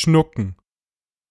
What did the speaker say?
schnucken.